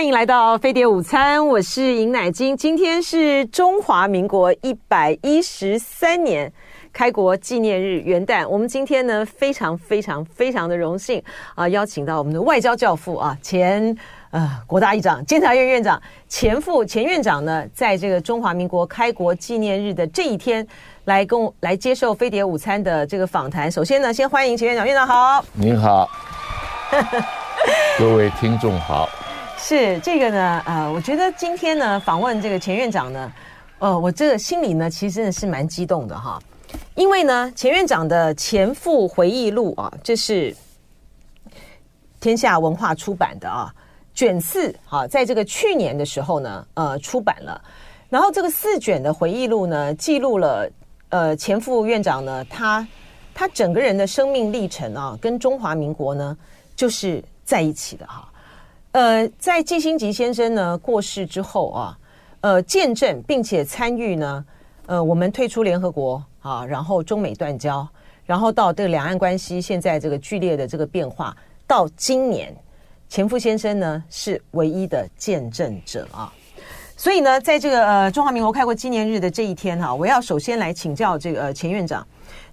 欢迎来到飞碟午餐，我是尹乃菁。今天是中华民国一百一十三年开国纪念日元旦。我们今天呢，非常非常非常的荣幸啊，邀请到我们的外交教父啊，前呃国大议长、监察院院长、前副前院长呢，在这个中华民国开国纪念日的这一天，来跟我来接受飞碟午餐的这个访谈。首先呢，先欢迎前院长，院长好。您好，各位听众好。是这个呢，呃，我觉得今天呢访问这个钱院长呢，呃，我这个心里呢其实真的是蛮激动的哈，因为呢钱院长的前副回忆录啊，这是天下文化出版的啊，卷四啊，在这个去年的时候呢，呃，出版了，然后这个四卷的回忆录呢，记录了呃前副院长呢，他他整个人的生命历程啊，跟中华民国呢就是在一起的哈。呃，在季辛吉先生呢过世之后啊，呃，见证并且参与呢，呃，我们退出联合国啊，然后中美断交，然后到这个两岸关系现在这个剧烈的这个变化，到今年，前副先生呢是唯一的见证者啊。所以呢，在这个呃中华民国开国纪念日的这一天哈、我要首先来请教这个、呃、前院长，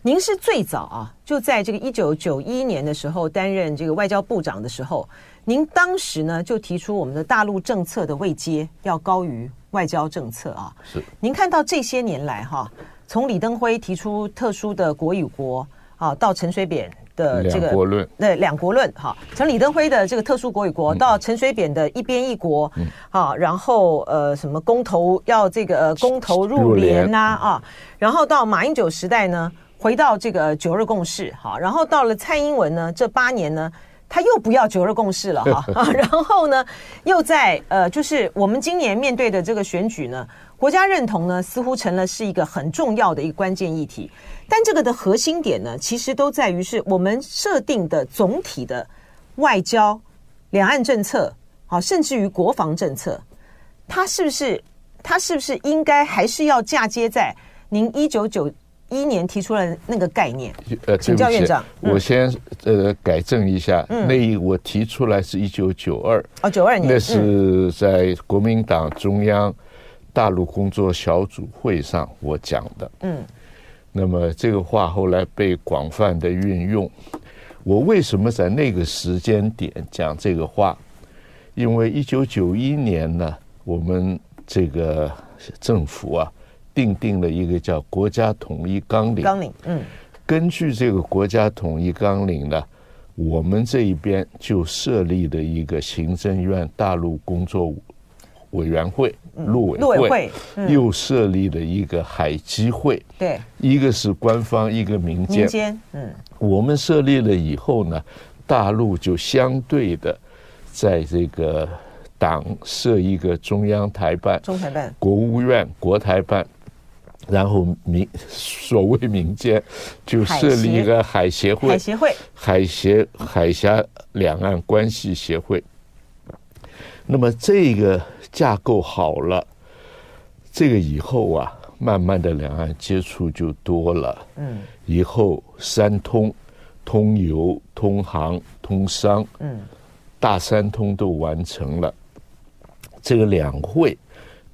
您是最早啊，就在这个一九九一年的时候担任这个外交部长的时候。您当时呢就提出我们的大陆政策的位阶要高于外交政策啊。是。您看到这些年来哈，从李登辉提出特殊的国与国啊，到陈水扁的这个两国论，对两国论哈，从李登辉的这个特殊国与国，到陈水扁的一边一国，好，然后呃什么公投要这个公投入联呐啊，然后到马英九时代呢，回到这个九二共识好，然后到了蔡英文呢，这八年呢。他又不要九二共识了哈 啊，然后呢，又在呃，就是我们今年面对的这个选举呢，国家认同呢似乎成了是一个很重要的一个关键议题。但这个的核心点呢，其实都在于是我们设定的总体的外交、两岸政策，好，甚至于国防政策，它是不是它是不是应该还是要嫁接在您一九九一年提出了那个概念，呃，请教院长，我先呃改正一下，那一我提出来是一九九二，哦，九二年，那是在国民党中央大陆工作小组会上我讲的，嗯，那么这个话后来被广泛的运用。我为什么在那个时间点讲这个话？因为一九九一年呢，我们这个政府啊。订定了一个叫国家统一纲领。纲领，嗯，根据这个国家统一纲领呢，我们这一边就设立了一个行政院大陆工作委员会，陆委会，陆委会，又设立了一个海基会，对，一个是官方，一个民间，民间，嗯，我们设立了以后呢，大陆就相对的在这个党设一个中央台办，中台办，国务院国台办。然后民所谓民间就设立一个海协会，海协会，海协海峡两岸关系协会。那么这个架构好了，这个以后啊，慢慢的两岸接触就多了。嗯，以后三通，通邮、通航、通商，嗯，大三通都完成了。这个两会。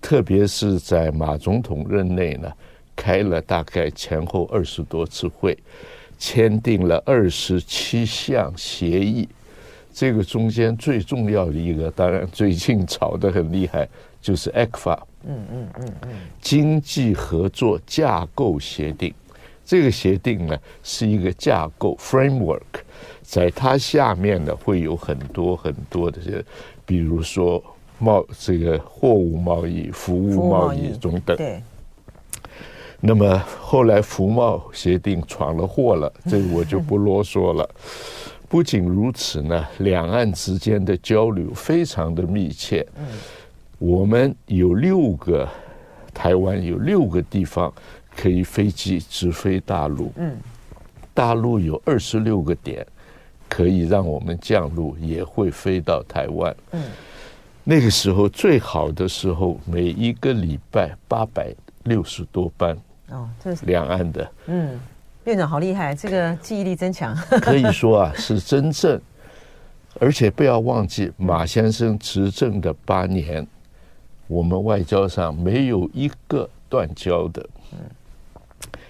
特别是在马总统任内呢，开了大概前后二十多次会，签订了二十七项协议。这个中间最重要的一个，当然最近吵得很厉害，就是 ECFA，嗯嗯嗯嗯，经济合作架构协定。这个协定呢是一个架构 framework，在它下面呢会有很多很多的，比如说。贸这个货物贸易、服务贸易中等，对。那么后来服贸协定闯了祸了，这个我就不啰嗦了。不仅如此呢，两岸之间的交流非常的密切。我们有六个台湾有六个地方可以飞机直飞大陆。嗯。大陆有二十六个点可以让我们降落，也会飞到台湾。嗯。那个时候最好的时候，每一个礼拜八百六十多班哦，这是两岸的。嗯，院长好厉害，这个记忆力真强。可以说啊，是真正而且不要忘记，马先生执政的八年，我们外交上没有一个断交的。嗯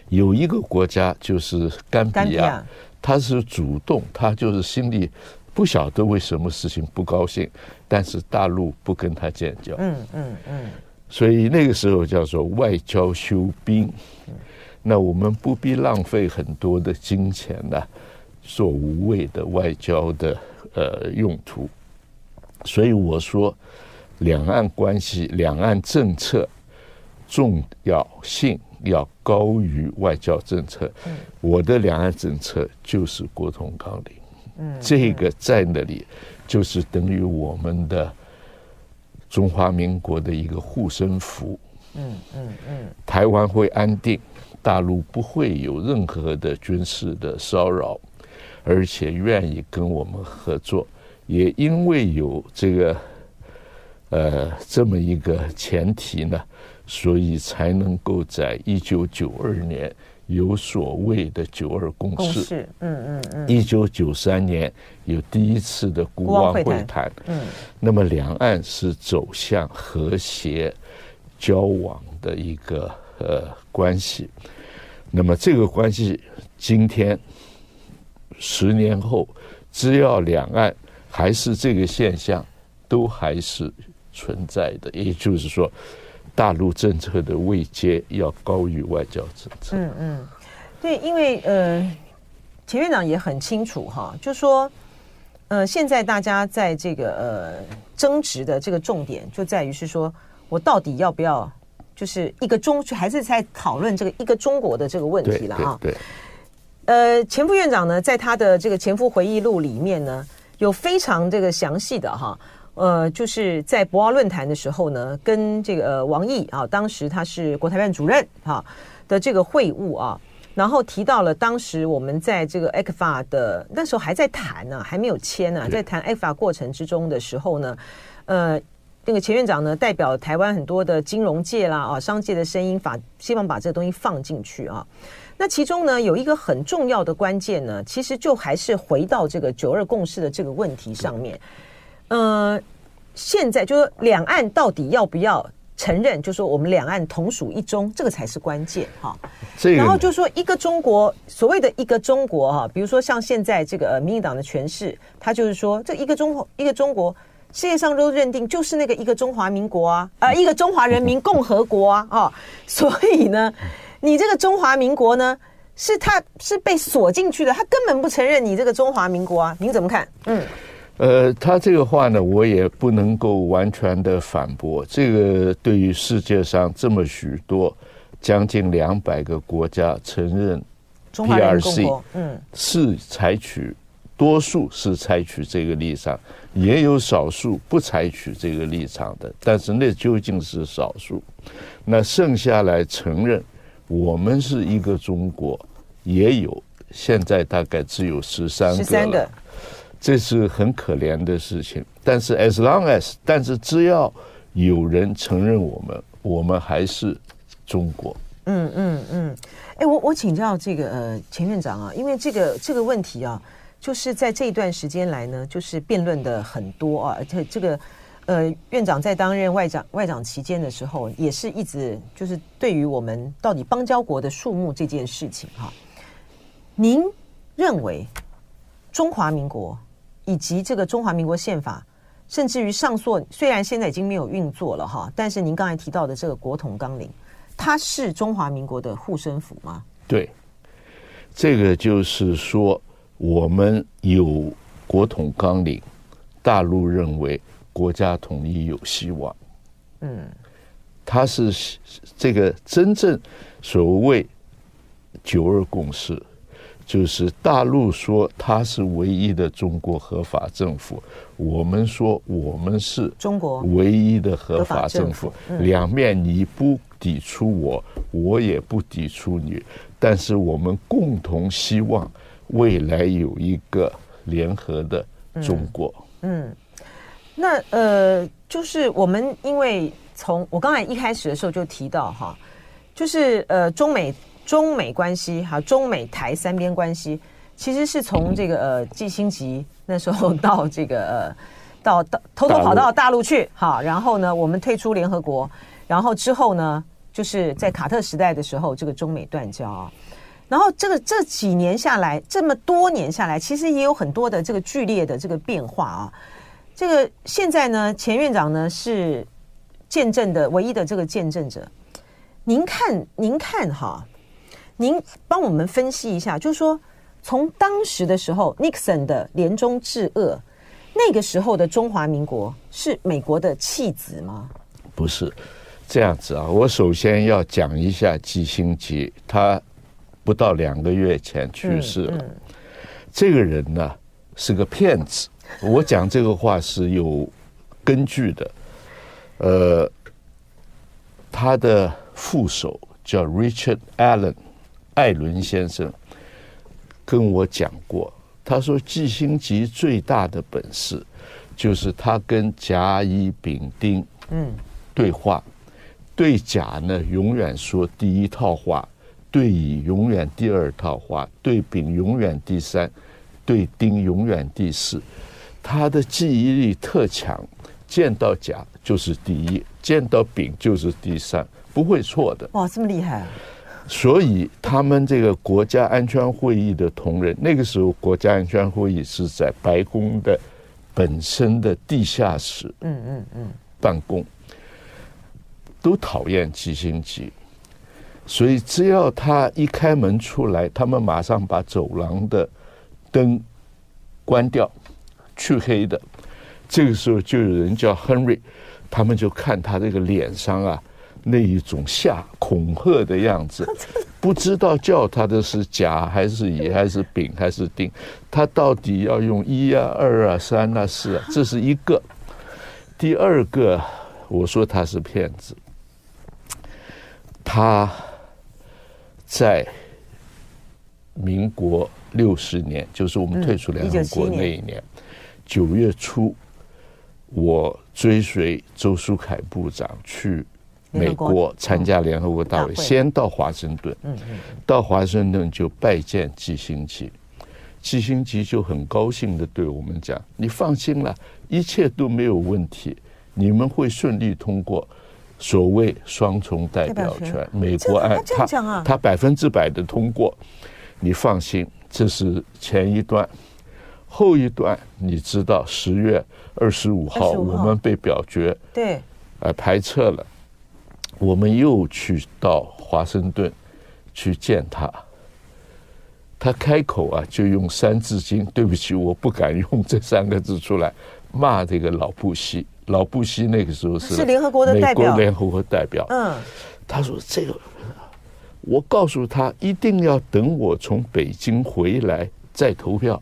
有一个国家就是甘比亚，他是主动，他就是心里不晓得为什么事情不高兴，但是大陆不跟他建交。嗯嗯嗯。所以那个时候叫做外交修兵。那我们不必浪费很多的金钱呢，做无谓的外交的呃用途。所以我说，两岸关系、两岸政策重要性要高于外交政策。我的两岸政策就是国统纲领。嗯，这个在那里就是等于我们的中华民国的一个护身符。嗯嗯嗯，台湾会安定。大陆不会有任何的军事的骚扰，而且愿意跟我们合作，也因为有这个呃这么一个前提呢，所以才能够在一九九二年有所谓的九二共识。嗯嗯嗯。一九九三年有第一次的孤汪会谈。嗯。那么两岸是走向和谐交往的一个呃关系。那么这个关系，今天十年后，只要两岸还是这个现象，都还是存在的。也就是说，大陆政策的位阶要高于外交政策。嗯嗯，对，因为呃，钱院长也很清楚哈，就说呃，现在大家在这个呃争执的这个重点，就在于是说我到底要不要。就是一个中，还是在讨论这个一个中国的这个问题了啊。对，呃，钱副院长呢，在他的这个前夫回忆录里面呢，有非常这个详细的哈，呃，就是在博鳌论坛的时候呢，跟这个王毅啊，当时他是国台办主任哈的这个会晤啊，然后提到了当时我们在这个 ECFA 的那时候还在谈呢，还没有签呢，在谈 ECFA 过程之中的时候呢，呃。那个前院长呢，代表台湾很多的金融界啦啊，商界的声音，法希望把这个东西放进去啊。那其中呢，有一个很重要的关键呢，其实就还是回到这个九二共识的这个问题上面。呃，现在就是两岸到底要不要承认，就说我们两岸同属一中，这个才是关键哈。然后就说一个中国，所谓的一个中国哈，比如说像现在这个呃民进党的诠释，他就是说这一个中一个中国。世界上都认定就是那个一个中华民国啊，呃，一个中华人民共和国啊，哦，所以呢，你这个中华民国呢，是他是被锁进去的，他根本不承认你这个中华民国啊，您怎么看？嗯，呃，他这个话呢，我也不能够完全的反驳。这个对于世界上这么许多将近两百个国家承认 PRC，嗯，是采取。多数是采取这个立场，也有少数不采取这个立场的，但是那究竟是少数。那剩下来承认我们是一个中国，也有，现在大概只有十三个了。十三个，这是很可怜的事情。但是 as long as，但是只要有人承认我们，我们还是中国。嗯嗯嗯。哎，我我请教这个呃钱院长啊，因为这个这个问题啊。就是在这一段时间来呢，就是辩论的很多啊，而且这个呃院长在担任外长外长期间的时候，也是一直就是对于我们到底邦交国的数目这件事情哈，您认为中华民国以及这个中华民国宪法，甚至于上溯，虽然现在已经没有运作了哈，但是您刚才提到的这个国统纲领，它是中华民国的护身符吗？对，这个就是说。我们有国统纲领，大陆认为国家统一有希望。嗯，他是这个真正所谓九二共识，就是大陆说他是唯一的中国合法政府，我们说我们是中国唯一的合法政府，两面你不抵触我，我也不抵触你，但是我们共同希望。未来有一个联合的中国。嗯，嗯，那呃，就是我们因为从我刚才一开始的时候就提到哈，就是呃，中美中美关系哈，中美台三边关系，其实是从这个呃季辛吉那时候到这个呃到到偷偷跑到大陆去，哈，然后呢，我们退出联合国，然后之后呢，就是在卡特时代的时候，这个中美断交啊。然后这个这几年下来，这么多年下来，其实也有很多的这个剧烈的这个变化啊。这个现在呢，前院长呢是见证的唯一的这个见证者。您看，您看哈，您帮我们分析一下，就是说，从当时的时候，Nixon 的联中制恶，那个时候的中华民国是美国的弃子吗？不是这样子啊。我首先要讲一下季辛吉，他。不到两个月前去世了。这个人呢是个骗子，我讲这个话是有根据的。呃，他的副手叫 Richard Allen，艾伦先生跟我讲过，他说季星吉最大的本事就是他跟甲乙丙丁嗯对话，对甲呢永远说第一套话。对乙永远第二套话，对丙永远第三，对丁永远第四。他的记忆力特强，见到甲就是第一，见到丙就是第三，不会错的。哇，这么厉害啊！所以他们这个国家安全会议的同仁，那个时候国家安全会议是在白宫的本身的地下室，嗯嗯嗯，办公都讨厌季辛吉。所以，只要他一开门出来，他们马上把走廊的灯关掉，去黑的。这个时候就有人叫 Henry，他们就看他这个脸上啊，那一种吓恐吓的样子，不知道叫他的是甲还是乙还是丙还是丁，他到底要用一啊、二啊、三啊、四啊，这是一个。第二个，我说他是骗子，他。在民国六十年，就是我们退出联合国那一年九月初，我追随周书凯部长去美国参加联合国大会，先到华盛顿，到华盛顿就拜见基辛吉，基辛吉就很高兴的对我们讲：“你放心了，一切都没有问题，你们会顺利通过。”所谓双重代表权，美国案他他百分之百的通过，你放心，这是前一段，后一段你知道，十月二十五号。我们被表决，对，呃排斥了，我们又去到华盛顿去见他，他开口啊就用三字经，对不起，我不敢用这三个字出来骂这个老布希。老布希那个时候是联合国的代表，美国联合国代表。嗯，他说这个，我告诉他一定要等我从北京回来再投票。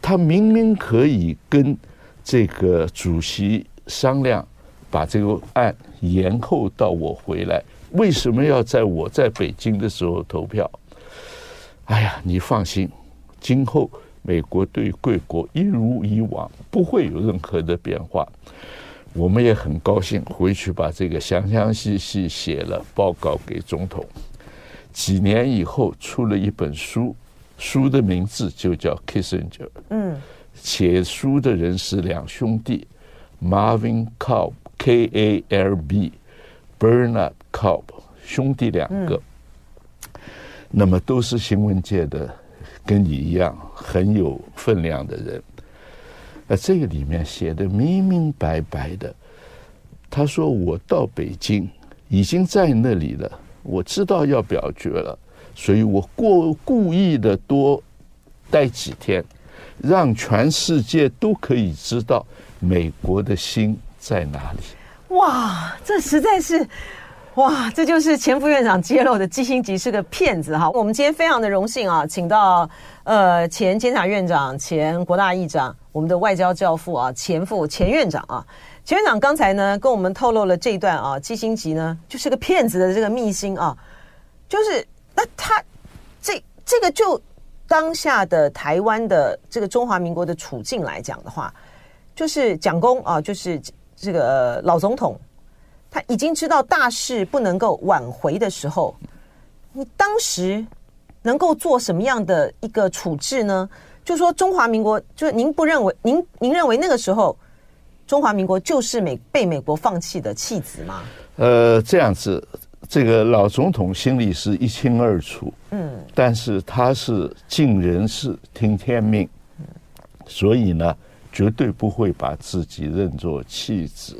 他明明可以跟这个主席商量，把这个案延后到我回来，为什么要在我在北京的时候投票？哎呀，你放心，今后美国对贵国一如以往，不会有任何的变化。我们也很高兴，回去把这个详详细细写了报告给总统。几年以后出了一本书，书的名字就叫 Kissinger。嗯，写书的人是两兄弟，Marvin Kalb K A L B，Bernard Kalb 兄弟两个。那么都是新闻界的，跟你一样很有分量的人。呃，这个里面写的明明白白的，他说我到北京已经在那里了，我知道要表决了，所以我过故意的多待几天，让全世界都可以知道美国的心在哪里。哇，这实在是。哇，这就是前副院长揭露的基辛吉是个骗子哈！我们今天非常的荣幸啊，请到呃前监察院长、前国大议长，我们的外交教父啊，前副前院长啊，前院长刚才呢跟我们透露了这一段啊，基辛吉呢就是个骗子的这个秘辛啊，就是那他这这个就当下的台湾的这个中华民国的处境来讲的话，就是蒋公啊，就是这个老总统。他已经知道大事不能够挽回的时候，你当时能够做什么样的一个处置呢？就说中华民国，就是您不认为，您您认为那个时候中华民国就是美被美国放弃的弃子吗？呃，这样子，这个老总统心里是一清二楚，嗯，但是他是尽人事听天命，所以呢，绝对不会把自己认作弃子，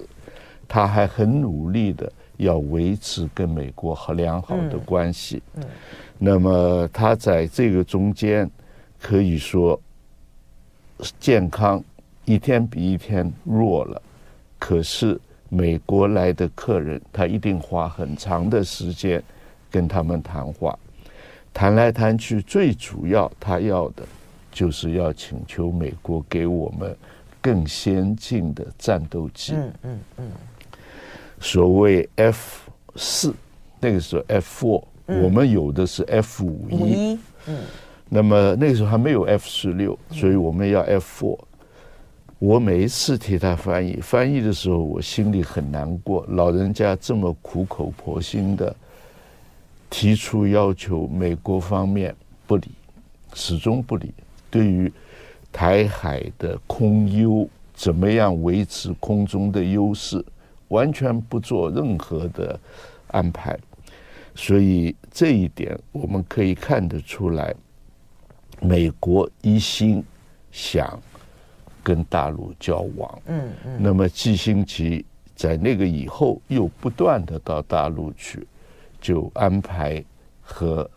他还很努力的要维持跟美国和良好的关系，嗯，那么他在这个中间。可以说，健康一天比一天弱了。可是美国来的客人，他一定花很长的时间跟他们谈话，谈来谈去，最主要他要的就是要请求美国给我们更先进的战斗机。嗯嗯嗯。所谓 F 四，那个时候 F four，我们有的是 F 五一。嗯。那么那个时候还没有 F 十六，所以我们要 F four。我每一次替他翻译，翻译的时候我心里很难过。老人家这么苦口婆心的提出要求，美国方面不理，始终不理。对于台海的空优，怎么样维持空中的优势，完全不做任何的安排。所以这一点我们可以看得出来。美国一心想跟大陆交往，嗯嗯，那么季辛吉在那个以后又不断的到大陆去，就安排和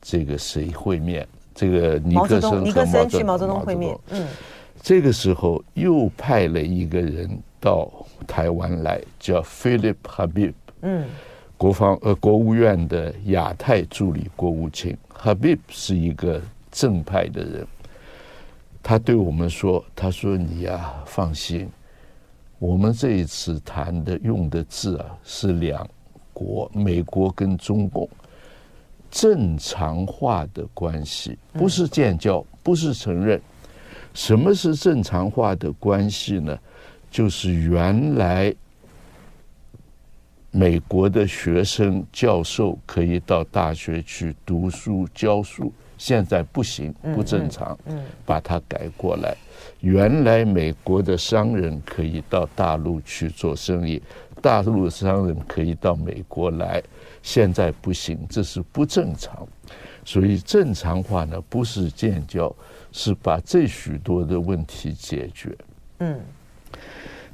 这个谁会面，这个尼克森尼克森去毛泽东会面，嗯，这个时候又派了一个人到台湾来，叫 Philip Habib，嗯，国防呃国务院的亚太助理国务卿，Habib 是一个。正派的人，他对我们说：“他说你呀，放心，我们这一次谈的用的字啊，是两国，美国跟中共正常化的关系，不是建交，不是承认。什么是正常化的关系呢？就是原来美国的学生、教授可以到大学去读书、教书。”现在不行，不正常，把它改过来。原来美国的商人可以到大陆去做生意，大陆的商人可以到美国来，现在不行，这是不正常。所以正常化呢，不是建交，是把这许多的问题解决。嗯，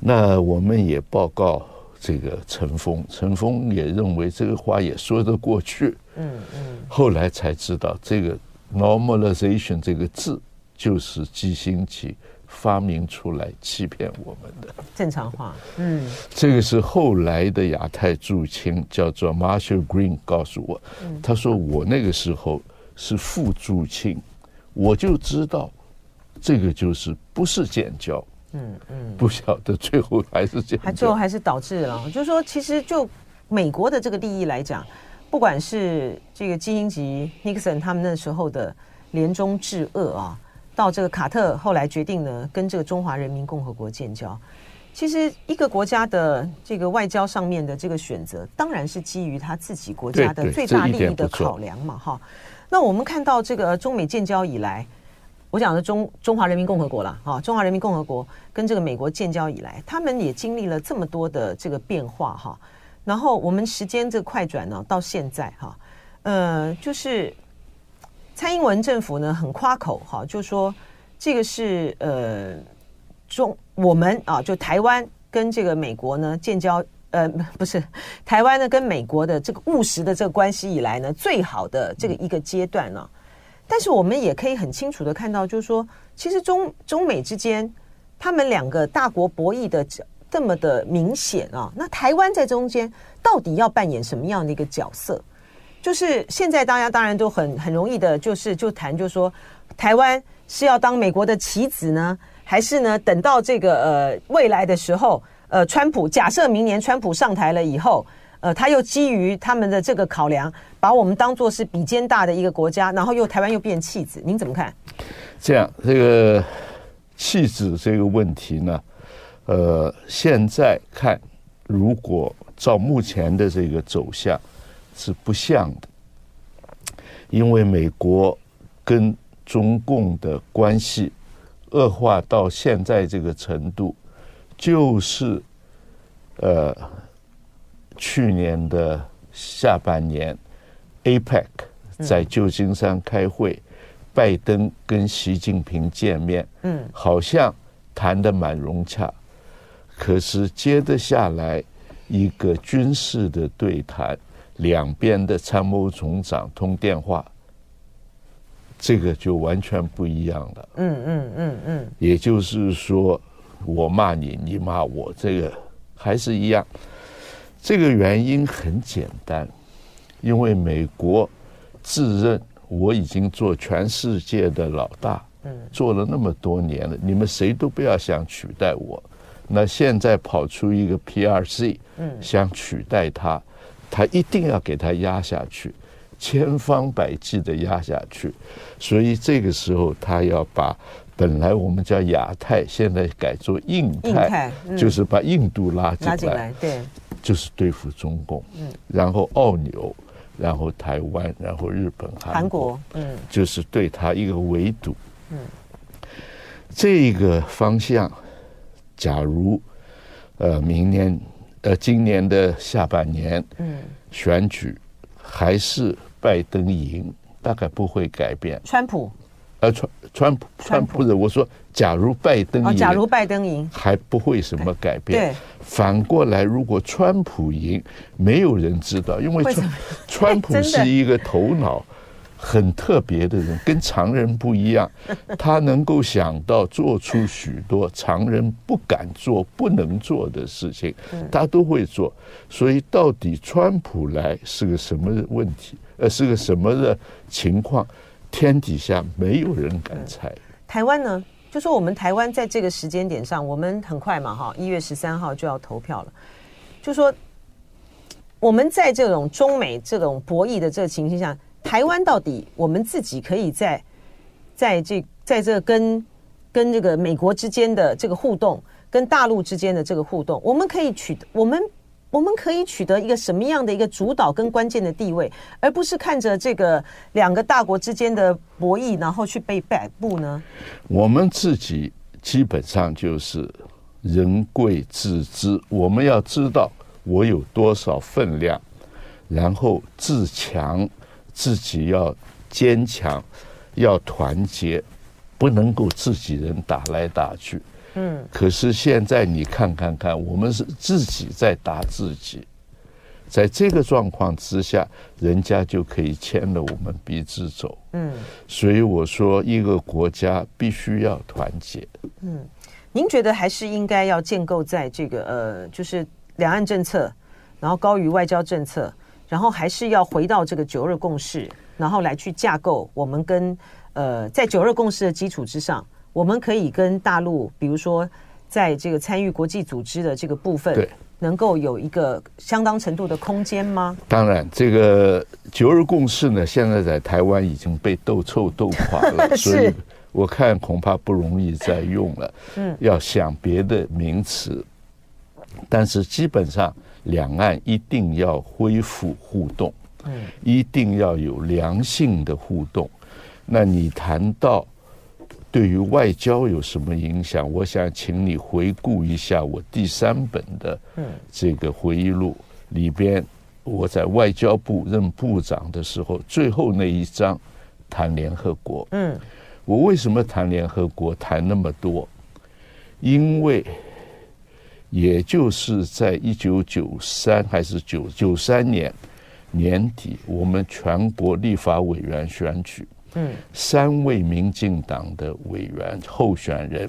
那我们也报告这个陈峰，陈峰也认为这个话也说得过去。嗯嗯，后来才知道这个。Normalization 这个字就是基辛吉发明出来欺骗我们的正常化。嗯，这个是后来的亚太驻青叫做 Marshall Green 告诉我，他说我那个时候是副驻青，我就知道这个就是不是建交。嗯嗯，不晓得最后还是建交，还最后还是导致了，就是说其实就美国的这个利益来讲。不管是这个基辛吉、尼克森他们那时候的联中治恶啊，到这个卡特后来决定呢，跟这个中华人民共和国建交，其实一个国家的这个外交上面的这个选择，当然是基于他自己国家的最大利益的考量嘛，哈。那我们看到这个中美建交以来，我讲的中中华人民共和国了，哈，中华人民共和国跟这个美国建交以来，他们也经历了这么多的这个变化，哈。然后我们时间这快转呢，到现在哈，呃，就是蔡英文政府呢很夸口哈，就说这个是呃中我们啊，就台湾跟这个美国呢建交，呃，不是台湾呢跟美国的这个务实的这个关系以来呢最好的这个一个阶段呢。但是我们也可以很清楚的看到，就是说其实中中美之间他们两个大国博弈的。这么的明显啊！那台湾在中间到底要扮演什么样的一个角色？就是现在大家当然都很很容易的，就是就谈，就说台湾是要当美国的棋子呢，还是呢等到这个呃未来的时候，呃，川普假设明年川普上台了以后，呃，他又基于他们的这个考量，把我们当做是比肩大的一个国家，然后又台湾又变弃子，您怎么看？这样，这个弃子这个问题呢？呃，现在看，如果照目前的这个走向，是不像的。因为美国跟中共的关系恶化到现在这个程度，就是呃去年的下半年，APEC 在旧金山开会，拜登跟习近平见面，嗯，好像谈得蛮融洽，可是接得下来一个军事的对谈，两边的参谋总长通电话。这个就完全不一样了。嗯嗯嗯嗯，也就是说，我骂你，你骂我，这个还是一样。这个原因很简单，因为美国自认我已经做全世界的老大，嗯，做了那么多年了，你们谁都不要想取代我。那现在跑出一个 PRC，嗯，想取代他，他一定要给他压下去。千方百计的压下去，所以这个时候他要把本来我们叫亚太，现在改做印太，印太嗯、就是把印度拉进来，进来，对，就是对付中共，嗯，然后澳纽，然后台湾，然后日本、韩国，韩国嗯，就是对他一个围堵，嗯，这个方向，假如呃明年呃今年的下半年，嗯，选举还是。拜登赢大概不会改变。川普，呃，川川普川普的，我说，假如拜登赢，假如拜登赢，还不会什么改变。对，反过来，如果川普赢，没有人知道，因为川川普 是一个头脑。很特别的人，跟常人不一样，他能够想到做出许多常人不敢做、不能做的事情，他都会做。所以，到底川普来是个什么问题？呃，是个什么的情况？天底下没有人敢猜。台湾呢？就说我们台湾在这个时间点上，我们很快嘛，哈，一月十三号就要投票了。就说我们在这种中美这种博弈的这个情形下。台湾到底我们自己可以在，在这在这跟跟这个美国之间的这个互动，跟大陆之间的这个互动，我们可以取得我们我们可以取得一个什么样的一个主导跟关键的地位，而不是看着这个两个大国之间的博弈，然后去被摆布呢？我们自己基本上就是人贵自知，我们要知道我有多少分量，然后自强。自己要坚强，要团结，不能够自己人打来打去。嗯。可是现在你看看看，我们是自己在打自己，在这个状况之下，人家就可以牵着我们鼻子走。嗯。所以我说，一个国家必须要团结。嗯。您觉得还是应该要建构在这个呃，就是两岸政策，然后高于外交政策。然后还是要回到这个九二共识，然后来去架构我们跟呃，在九二共识的基础之上，我们可以跟大陆，比如说在这个参与国际组织的这个部分，对，能够有一个相当程度的空间吗？当然，这个九二共识呢，现在在台湾已经被斗臭斗垮了，是 所以我看恐怕不容易再用了。嗯，要想别的名词，但是基本上。两岸一定要恢复互动，嗯，一定要有良性的互动。那你谈到对于外交有什么影响？我想请你回顾一下我第三本的这个回忆录里边，我在外交部任部长的时候，最后那一章谈联合国。嗯，我为什么谈联合国谈那么多？因为。也就是在一九九三还是九九三年年底，我们全国立法委员选举，嗯，三位民进党的委员候选人，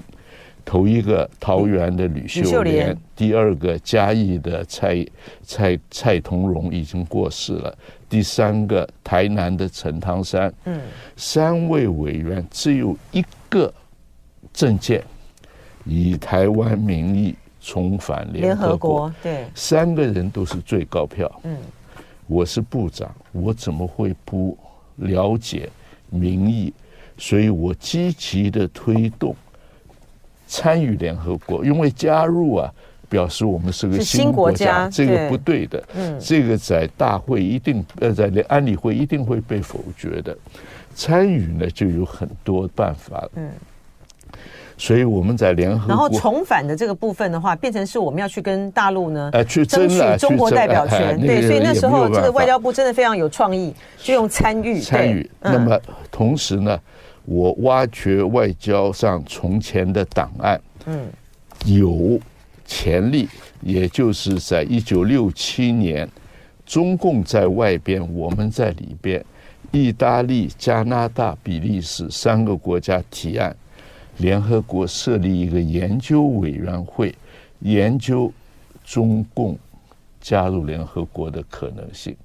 头一个桃园的吕秀莲，第二个嘉义的蔡蔡蔡同荣已经过世了，第三个台南的陈汤山，嗯，三位委员只有一个证件，以台湾名义。重返联合国，对，三个人都是最高票。嗯，我是部长，我怎么会不了解民意？所以我积极的推动参与联合国，因为加入啊，表示我们是个新国家，这个不对的。嗯，这个在大会一定呃，在安理会一定会被否决的。参与呢，就有很多办法了。嗯，所以我们在联合国，然后重返的这个部分的话，变成是我们要去跟大陆呢，呃，去争取中国代表权。对，所以那时候这个外交部真的非常有创意，就用参与参与。那么同时呢，我挖掘外交上从前的档案，嗯，有潜力，也就是在一九六七年，中共在外边，我们在里边。意大利、加拿大、比利时三个国家提案，联合国设立一个研究委员会，研究中共加入联合国的可能性。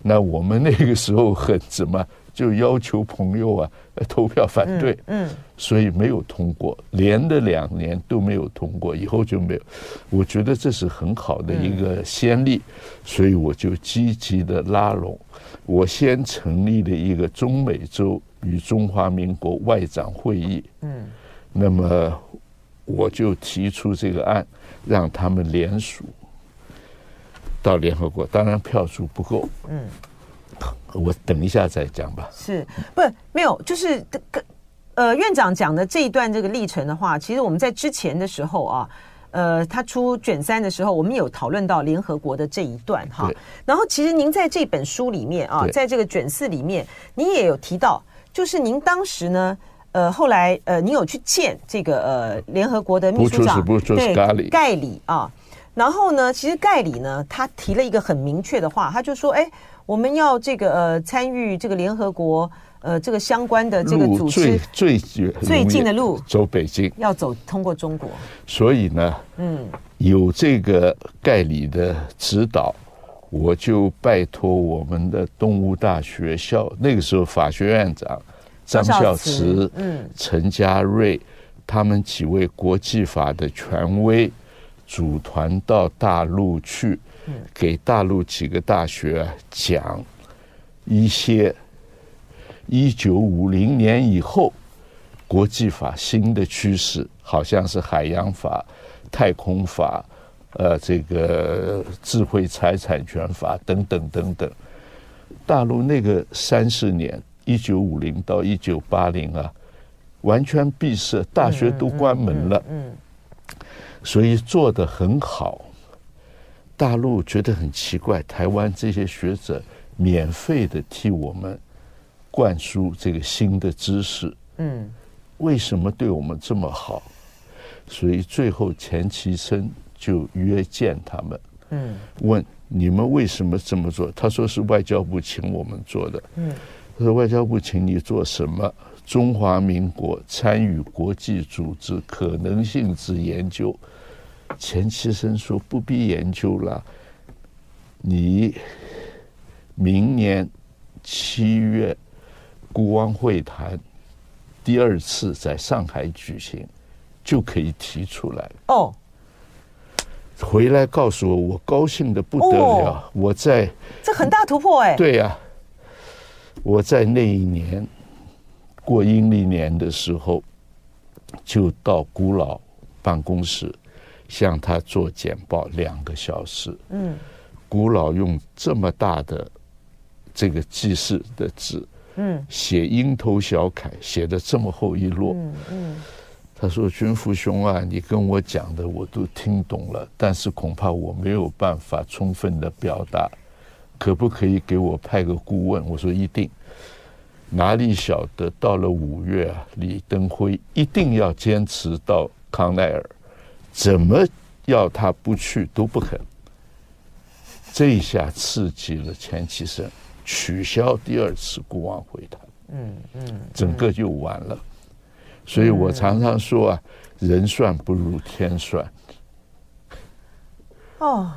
那我们那个时候很怎么就要求朋友啊投票反对，嗯，所以没有通过，连着两年都没有通过，以后就没有。我觉得这是很好的一个先例，所以我就积极的拉拢。我先成立了一个中美洲与中华民国外长会议，嗯，那么我就提出这个案，让他们联署到联合国，当然票数不够，嗯，我等一下再讲吧。是，不是没有，就是这个呃，院长讲的这一段这个历程的话，其实我们在之前的时候啊。呃，他出卷三的时候，我们有讨论到联合国的这一段哈。然后，其实您在这本书里面啊，在这个卷四里面，您也有提到，就是您当时呢，呃，后来呃，您有去见这个呃联合国的秘书长，对，盖里啊。然后呢，其实盖里呢，他提了一个很明确的话，他就说，哎，我们要这个呃参与这个联合国。呃，这个相关的这个组织最最最近的路走北京，要走通过中国。所以呢，嗯，有这个盖里的指导，我就拜托我们的东吴大学校那个时候法学院长张孝慈、嗯，陈家瑞他们几位国际法的权威，组团到大陆去，给大陆几个大学讲一些。一九五零年以后，国际法新的趋势好像是海洋法、太空法，呃，这个智慧财产权法等等等等。大陆那个三十年，一九五零到一九八零啊，完全闭塞，大学都关门了。嗯，所以做得很好。大陆觉得很奇怪，台湾这些学者免费的替我们。灌输这个新的知识，嗯，为什么对我们这么好？所以最后钱其琛就约见他们，嗯，问你们为什么这么做？他说是外交部请我们做的，嗯，他说外交部请你做什么？中华民国参与国际组织可能性之研究。钱其琛说不必研究了，你明年七月。孤汪会谈第二次在上海举行，就可以提出来哦。回来告诉我，我高兴的不得了。我在这很大突破哎。对呀，我在那一年过阴历年的时候，就到古老办公室向他做简报两个小时。嗯，古老用这么大的这个记事的纸。嗯，写蝇头小楷，写的这么厚一摞。嗯嗯，他说：“军父兄啊，你跟我讲的我都听懂了，但是恐怕我没有办法充分的表达，可不可以给我派个顾问？”我说：“一定。”哪里晓得到了五月啊，李登辉一定要坚持到康奈尔，怎么要他不去都不肯。这一下刺激了钱其琛。取消第二次国王会谈，嗯嗯，整个就完了。所以我常常说啊，人算不如天算。哦，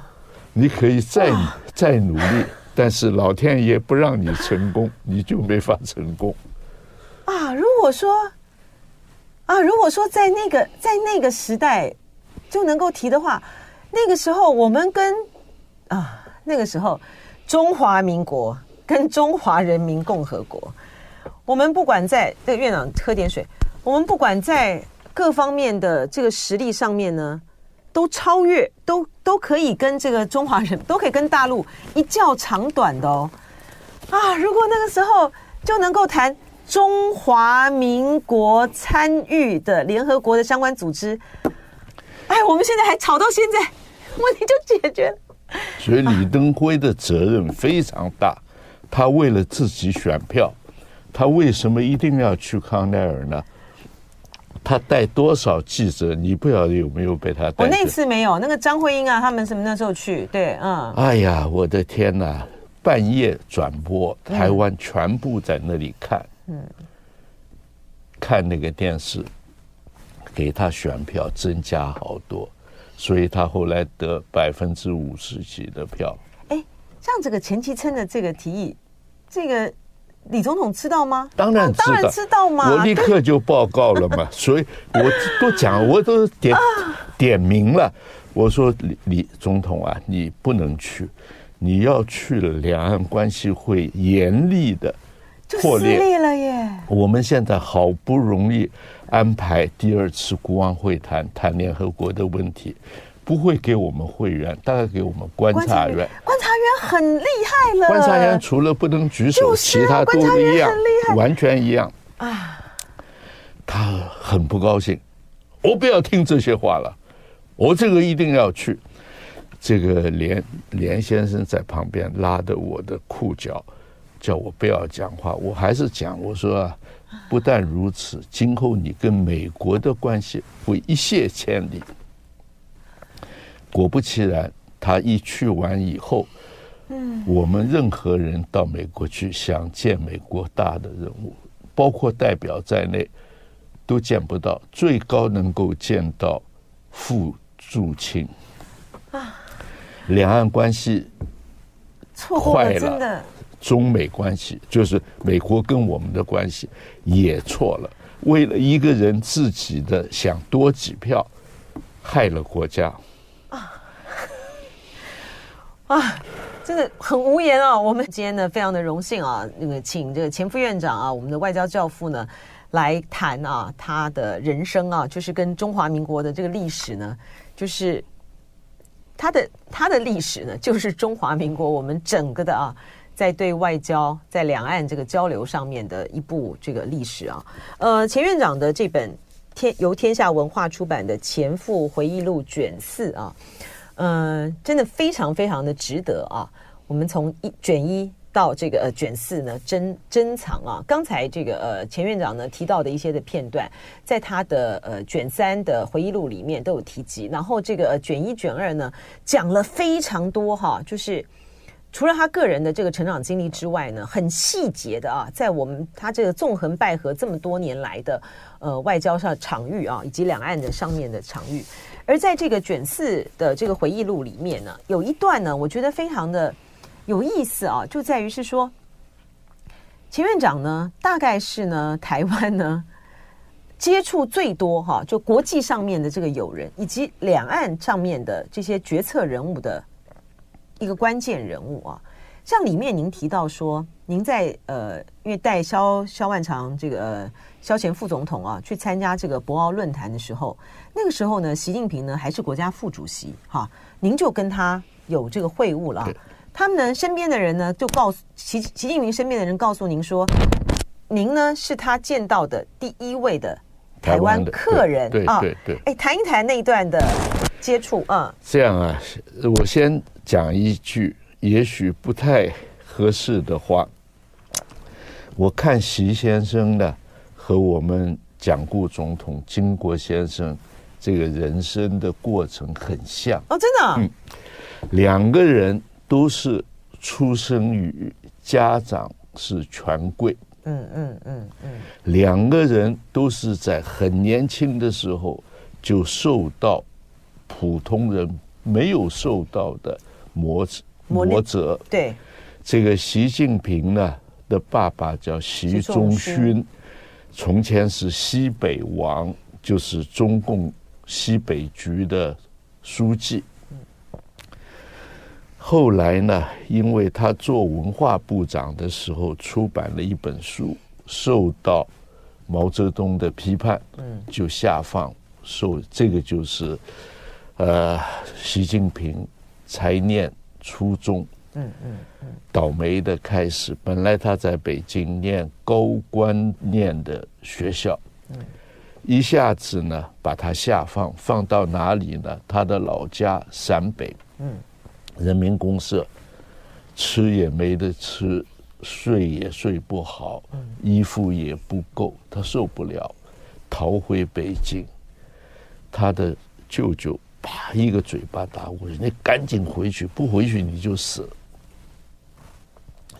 你可以再再努力，但是老天爷不让你成功，你就没法成功。啊，如果说啊，如果说在那个在那个时代就能够提的话，那个时候我们跟啊那个时候中华民国。跟中华人民共和国，我们不管在这个院长喝点水，我们不管在各方面的这个实力上面呢，都超越，都都可以跟这个中华人都可以跟大陆一较长短的哦。啊，如果那个时候就能够谈中华民国参与的联合国的相关组织，哎，我们现在还吵到现在，问题就解决了。所以李登辉的责任非常大，他为了自己选票，他为什么一定要去康奈尔呢？他带多少记者？你不晓得有没有被他带？我那次没有，那个张慧英啊，他们什么那时候去？对，嗯。哎呀，我的天哪！半夜转播，台湾全部在那里看，嗯，看那个电视，给他选票增加好多，所以他后来得百分之五十几的票。哎，像这个钱其琛的这个提议，这个。李总统知道吗？当然知道，当然知道嘛！我立刻就报告了嘛，所以我都讲，我都点点名了。我说李李总统啊，你不能去，你要去了，两岸关系会严厉的破裂了耶。我们现在好不容易安排第二次国安会谈，谈联合国的问题。不会给我们会员，大概给我们观察员。观察员很厉害了。观察员除了不能举手，其他都一样，完全一样。啊，他很不高兴，我不要听这些话了，我这个一定要去。这个连连先生在旁边拉着我的裤脚，叫我不要讲话，我还是讲。我说啊，不但如此，今后你跟美国的关系会一泻千里。果不其然，他一去完以后，嗯，我们任何人到美国去想见美国大的人物，包括代表在内，都见不到。最高能够见到傅祝清啊，两岸关系坏了，中美关系就是美国跟我们的关系也错了，为了一个人自己的想多几票，害了国家。啊，真的很无言啊！我们今天呢，非常的荣幸啊，那个请这个前副院长啊，我们的外交教父呢，来谈啊他的人生啊，就是跟中华民国的这个历史呢，就是他的他的历史呢，就是中华民国我们整个的啊，在对外交在两岸这个交流上面的一部这个历史啊。呃，钱院长的这本天由天下文化出版的《前副回忆录》卷四啊。嗯、真的非常非常的值得啊！我们从一卷一到这个呃卷四呢，珍珍藏啊。刚才这个呃钱院长呢提到的一些的片段，在他的呃卷三的回忆录里面都有提及。然后这个卷一卷二呢讲了非常多哈，就是除了他个人的这个成长经历之外呢，很细节的啊，在我们他这个纵横捭阖这么多年来的呃外交上场域啊，以及两岸的上面的场域。而在这个卷四的这个回忆录里面呢，有一段呢，我觉得非常的有意思啊，就在于是说，前院长呢，大概是呢台湾呢接触最多哈，就国际上面的这个友人，以及两岸上面的这些决策人物的一个关键人物啊。像里面您提到说，您在呃，因为带萧萧万长这个呃萧前副总统啊去参加这个博鳌论坛的时候，那个时候呢，习近平呢还是国家副主席哈，您就跟他有这个会晤了。他们呢身边的人呢就告诉习习近平身边的人告诉您说，您呢是他见到的第一位的台湾客人啊。对对对。哎，谈一谈那一段的接触啊。这样啊，我先讲一句。也许不太合适的话，我看习先生呢和我们蒋顾总统、金国先生这个人生的过程很像。哦，真的，嗯，两个人都是出生于家长是权贵，嗯嗯嗯嗯，两个人都是在很年轻的时候就受到普通人没有受到的磨磨折，对，这个习近平呢的爸爸叫习仲勋，从前是西北王，就是中共西北局的书记。后来呢，因为他做文化部长的时候出版了一本书，受到毛泽东的批判，嗯，就下放，受这个就是呃，习近平才念初中，嗯嗯嗯，倒霉的开始。本来他在北京念高观念的学校，嗯，一下子呢把他下放，放到哪里呢？他的老家陕北，嗯，人民公社，吃也没得吃，睡也睡不好，衣服也不够，他受不了，逃回北京。他的舅舅啪一个嘴巴打过去，你赶紧回去，不回去你就死。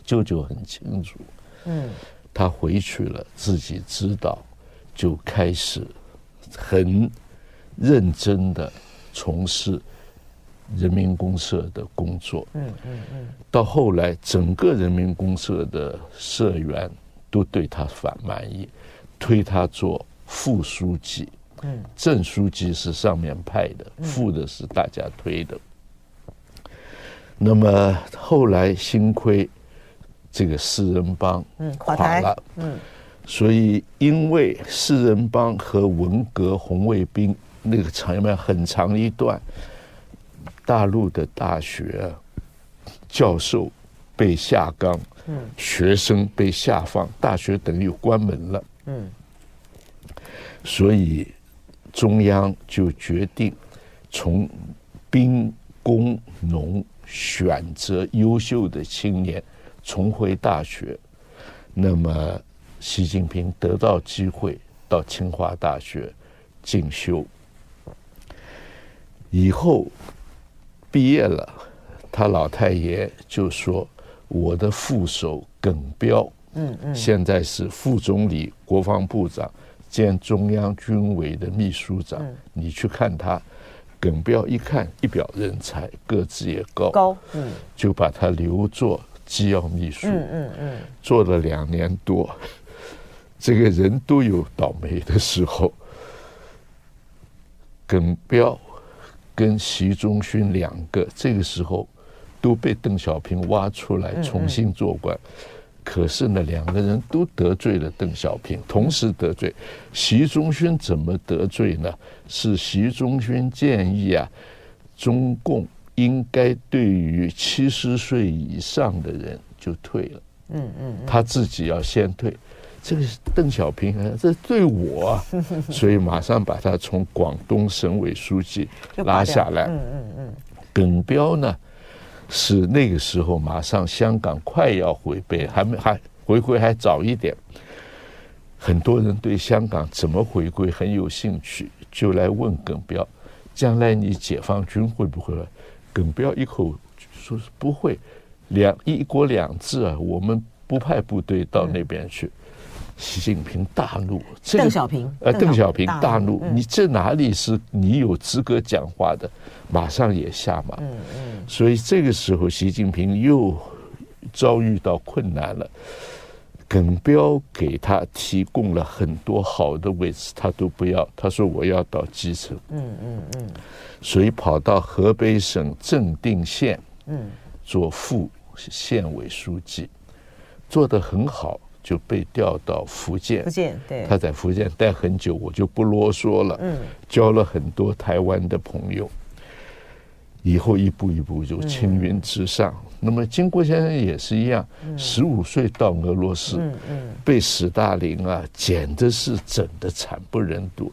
舅舅很清楚，嗯，他回去了，自己知道，就开始很认真的从事人民公社的工作，嗯嗯嗯。到后来，整个人民公社的社员都对他反满意，推他做副书记。嗯，正书记是上面派的，副的是大家推的。那么后来幸亏这个四人帮垮了，嗯，所以因为四人帮和文革红卫兵那个场面很长一段，大陆的大学教授被下岗，嗯，学生被下放，大学等于关门了，嗯，所以。中央就决定从兵工农选择优秀的青年重回大学。那么，习近平得到机会到清华大学进修。以后毕业了，他老太爷就说：“我的副手耿彪，嗯嗯，现在是副总理、国防部长。”兼中央军委的秘书长，嗯、你去看他，耿彪一看一表人才，个子也高，高，嗯，就把他留作机要秘书，嗯嗯嗯，做了两年多，这个人都有倒霉的时候，耿彪跟习仲勋两个这个时候都被邓小平挖出来重新做官。嗯嗯可是呢，两个人都得罪了邓小平，同时得罪。习仲勋怎么得罪呢？是习仲勋建议啊，中共应该对于七十岁以上的人就退了。嗯嗯，他自己要先退。这个邓小平啊，这对我啊，所以马上把他从广东省委书记拉下来。嗯嗯嗯，耿彪呢？是那个时候，马上香港快要回归，还没还回归还早一点。很多人对香港怎么回归很有兴趣，就来问耿彪：将来你解放军会不会？耿彪一口说是不会，两一国两制啊，我们不派部队到那边去。习近平大怒，邓小平，呃，邓小平大怒，你这哪里是你有资格讲话的？马上也下马。嗯嗯。所以这个时候，习近平又遭遇到困难了。耿彪给他提供了很多好的位置，他都不要。他说：“我要到基层。”嗯嗯嗯。所以跑到河北省正定县，嗯，做副县委书记，做得很好。就被调到福建，福建对，他在福建待很久，我就不啰嗦了。嗯，交了很多台湾的朋友，以后一步一步就青云直上。嗯、那么金国先生也是一样，十五岁到俄罗斯，嗯嗯，被史大林啊，简直是整的惨不忍睹，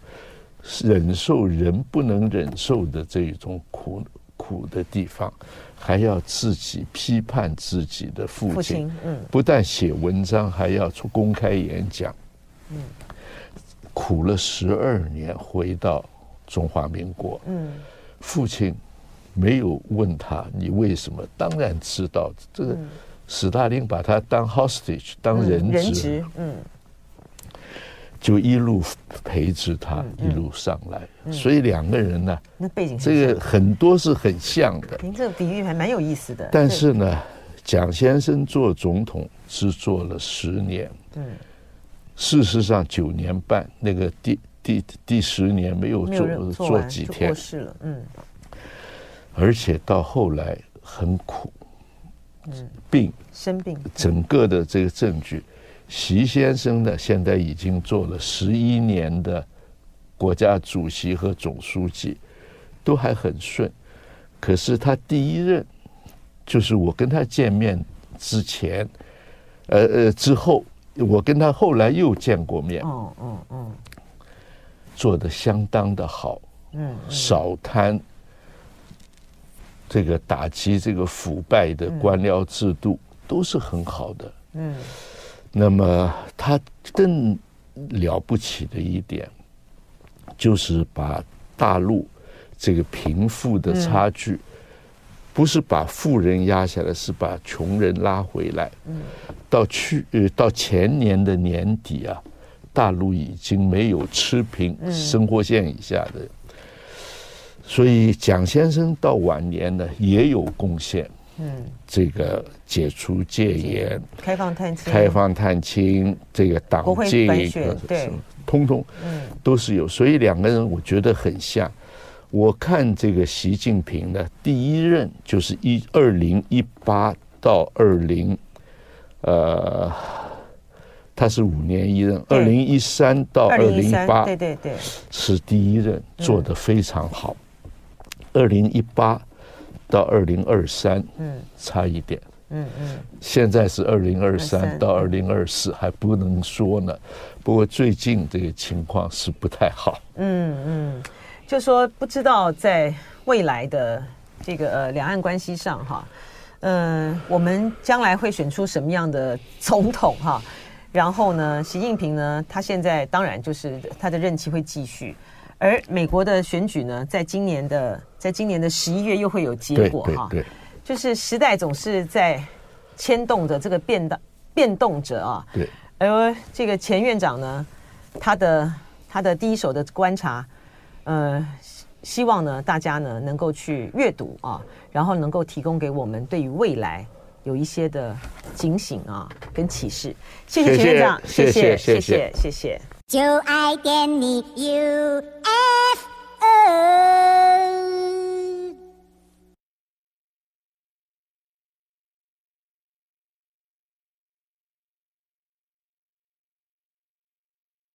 忍受人不能忍受的这一种苦苦的地方。还要自己批判自己的父亲，嗯，不但写文章，还要出公开演讲，嗯，苦了十二年，回到中华民国，嗯，父亲没有问他你为什么，当然知道这个，史大林把他当 hostage 当人质，嗯，人质，嗯。就一路陪着他一路上来，所以两个人呢，那背景这个很多是很像的。您这个比喻还蛮有意思的。但是呢，蒋先生做总统是做了十年，嗯，事实上九年半，那个第第第十年没有做做几天，过世了，嗯，而且到后来很苦，嗯，病生病，整个的这个证据。习先生呢，现在已经做了十一年的国家主席和总书记，都还很顺。可是他第一任，就是我跟他见面之前，呃呃之后，我跟他后来又见过面。嗯嗯嗯，做的相当的好。嗯，少贪，这个打击这个腐败的官僚制度都是很好的。嗯，那么他更了不起的一点，就是把大陆这个贫富的差距，不是把富人压下来，是把穷人拉回来。嗯，到去呃到前年的年底啊，大陆已经没有持平生活线以下的。所以蒋先生到晚年呢也有贡献，嗯，这个解除戒严、开放探亲、开放探亲，这个党禁，对，通通，嗯，都是有。所以两个人我觉得很像。我看这个习近平呢，第一任就是一二零一八到二零，呃，他是五年一任，二零一三到二零一八，对对对，是第一任做得非常好。二零一八到二零二三，嗯，差一点，嗯嗯，现在是二零二三到二零二四，还不能说呢。不过最近这个情况是不太好，嗯嗯，就说不知道在未来的这个呃两岸关系上哈，嗯、呃，我们将来会选出什么样的总统哈？然后呢，习近平呢，他现在当然就是他的任期会继续。而美国的选举呢，在今年的在今年的十一月又会有结果哈，就是时代总是在牵动着这个变的变动着啊。对，而这个前院长呢，他的他的第一手的观察，呃，希望呢大家呢能够去阅读啊，然后能够提供给我们对于未来有一些的警醒啊跟启示。谢谢钱院长，谢谢谢谢谢谢。就爱点你 UFO。U, F, o